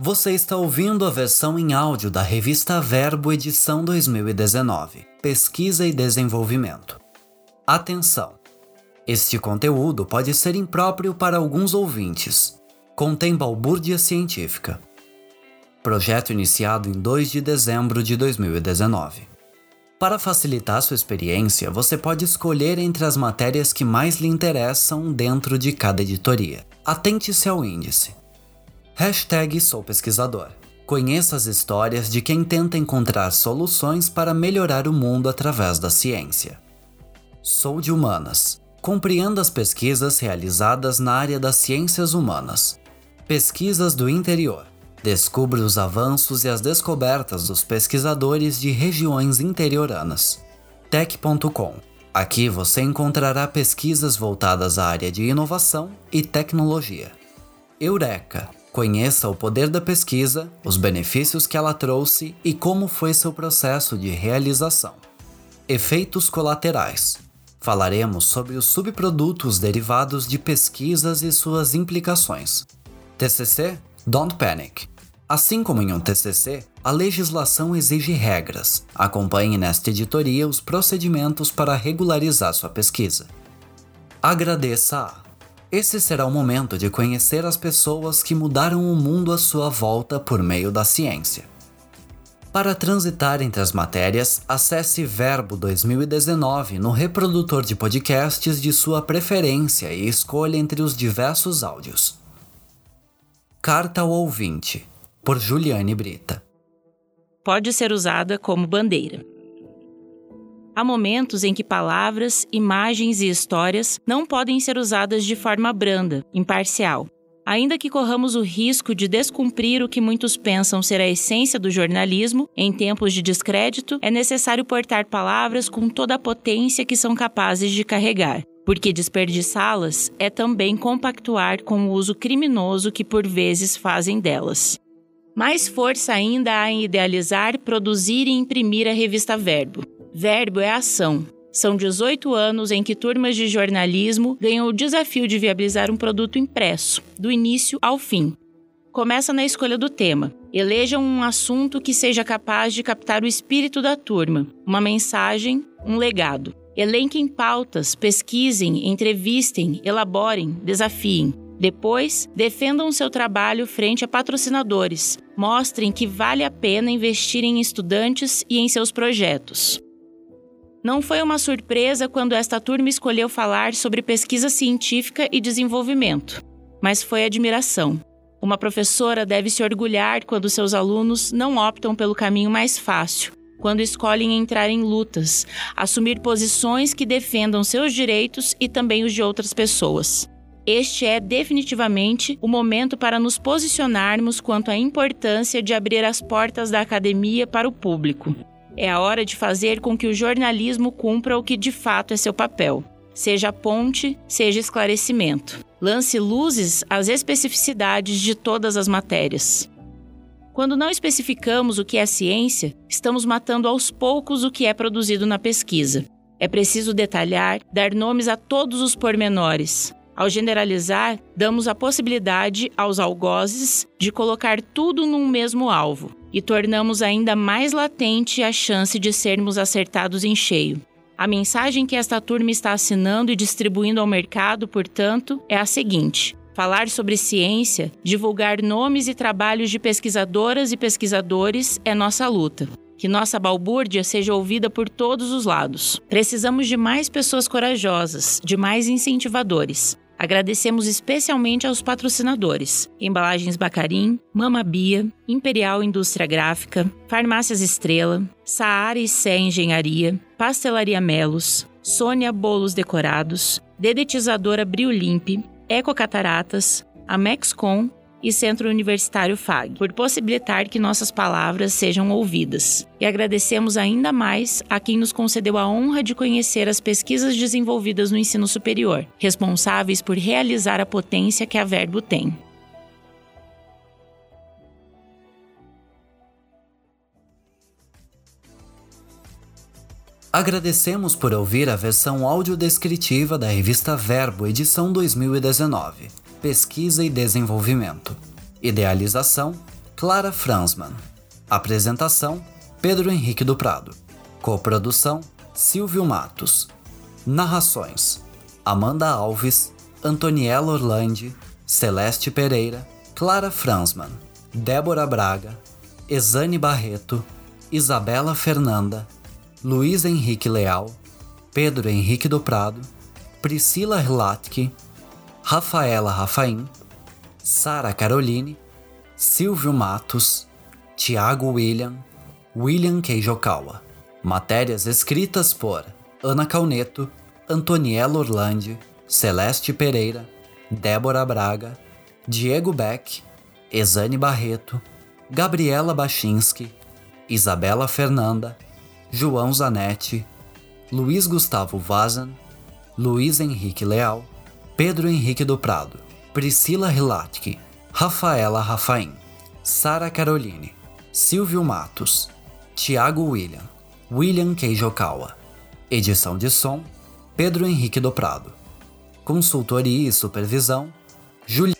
Você está ouvindo a versão em áudio da revista Verbo edição 2019, Pesquisa e Desenvolvimento. Atenção! Este conteúdo pode ser impróprio para alguns ouvintes. Contém balbúrdia científica. Projeto iniciado em 2 de dezembro de 2019. Para facilitar sua experiência, você pode escolher entre as matérias que mais lhe interessam dentro de cada editoria. Atente-se ao índice. Hashtag Sou Pesquisador. Conheça as histórias de quem tenta encontrar soluções para melhorar o mundo através da ciência. Sou de Humanas. Compreenda as pesquisas realizadas na área das ciências humanas. Pesquisas do interior. Descubra os avanços e as descobertas dos pesquisadores de regiões interioranas. Tech.com. Aqui você encontrará pesquisas voltadas à área de inovação e tecnologia. Eureka Conheça o poder da pesquisa, os benefícios que ela trouxe e como foi seu processo de realização. Efeitos colaterais. Falaremos sobre os subprodutos derivados de pesquisas e suas implicações. TCC Don't Panic. Assim como em um TCC, a legislação exige regras. Acompanhe nesta editoria os procedimentos para regularizar sua pesquisa. Agradeça a esse será o momento de conhecer as pessoas que mudaram o mundo à sua volta por meio da ciência. Para transitar entre as matérias, acesse Verbo 2019 no reprodutor de podcasts de sua preferência e escolha entre os diversos áudios. Carta ao Ouvinte, por Juliane Brita. Pode ser usada como bandeira. Há momentos em que palavras, imagens e histórias não podem ser usadas de forma branda, imparcial. Ainda que corramos o risco de descumprir o que muitos pensam ser a essência do jornalismo, em tempos de descrédito, é necessário portar palavras com toda a potência que são capazes de carregar porque desperdiçá-las é também compactuar com o uso criminoso que por vezes fazem delas. Mais força ainda há em idealizar, produzir e imprimir a revista Verbo. Verbo é ação. São 18 anos em que turmas de jornalismo ganham o desafio de viabilizar um produto impresso, do início ao fim. Começa na escolha do tema. Elejam um assunto que seja capaz de captar o espírito da turma, uma mensagem, um legado. Elenquem pautas, pesquisem, entrevistem, elaborem, desafiem. Depois, defendam seu trabalho frente a patrocinadores. Mostrem que vale a pena investir em estudantes e em seus projetos. Não foi uma surpresa quando esta turma escolheu falar sobre pesquisa científica e desenvolvimento, mas foi admiração. Uma professora deve se orgulhar quando seus alunos não optam pelo caminho mais fácil, quando escolhem entrar em lutas, assumir posições que defendam seus direitos e também os de outras pessoas. Este é definitivamente o momento para nos posicionarmos quanto à importância de abrir as portas da academia para o público. É a hora de fazer com que o jornalismo cumpra o que de fato é seu papel. Seja ponte, seja esclarecimento. Lance luzes às especificidades de todas as matérias. Quando não especificamos o que é ciência, estamos matando aos poucos o que é produzido na pesquisa. É preciso detalhar, dar nomes a todos os pormenores. Ao generalizar, damos a possibilidade aos algozes de colocar tudo num mesmo alvo e tornamos ainda mais latente a chance de sermos acertados em cheio. A mensagem que esta turma está assinando e distribuindo ao mercado, portanto, é a seguinte: falar sobre ciência, divulgar nomes e trabalhos de pesquisadoras e pesquisadores é nossa luta. Que nossa balbúrdia seja ouvida por todos os lados. Precisamos de mais pessoas corajosas, de mais incentivadores. Agradecemos especialmente aos patrocinadores: Embalagens Bacarim, Mama Bia, Imperial Indústria Gráfica, Farmácias Estrela, Saara e Sé Engenharia, Pastelaria Melos, Sônia Bolos Decorados, Dedetizadora Briolimp, Eco Cataratas, Amexcom e Centro Universitário FAG, por possibilitar que nossas palavras sejam ouvidas. E agradecemos ainda mais a quem nos concedeu a honra de conhecer as pesquisas desenvolvidas no ensino superior, responsáveis por realizar a potência que a Verbo tem. Agradecemos por ouvir a versão audiodescritiva da revista Verbo, edição 2019. Pesquisa e Desenvolvimento. Idealização: Clara Fransman. Apresentação: Pedro Henrique do Prado. Coprodução: Silvio Matos. Narrações: Amanda Alves, Antoniela Orlandi, Celeste Pereira, Clara Fransman, Débora Braga, Exane Barreto, Isabela Fernanda, Luiz Henrique Leal, Pedro Henrique do Prado, Priscila Hlatke, Rafaela Rafaim, Sara Caroline, Silvio Matos, Tiago William, William Keijokawa. Matérias escritas por Ana Calneto, Antoniela Orlandi, Celeste Pereira, Débora Braga, Diego Beck, Exane Barreto, Gabriela Bachinski, Isabela Fernanda, João Zanetti, Luiz Gustavo Vazan, Luiz Henrique Leal, Pedro Henrique do Prado, Priscila Hilatke, Rafaela Rafaim, Sara Caroline, Silvio Matos, Tiago William, William Keijokawa. Edição de som, Pedro Henrique do Prado. Consultoria e supervisão, Juliana.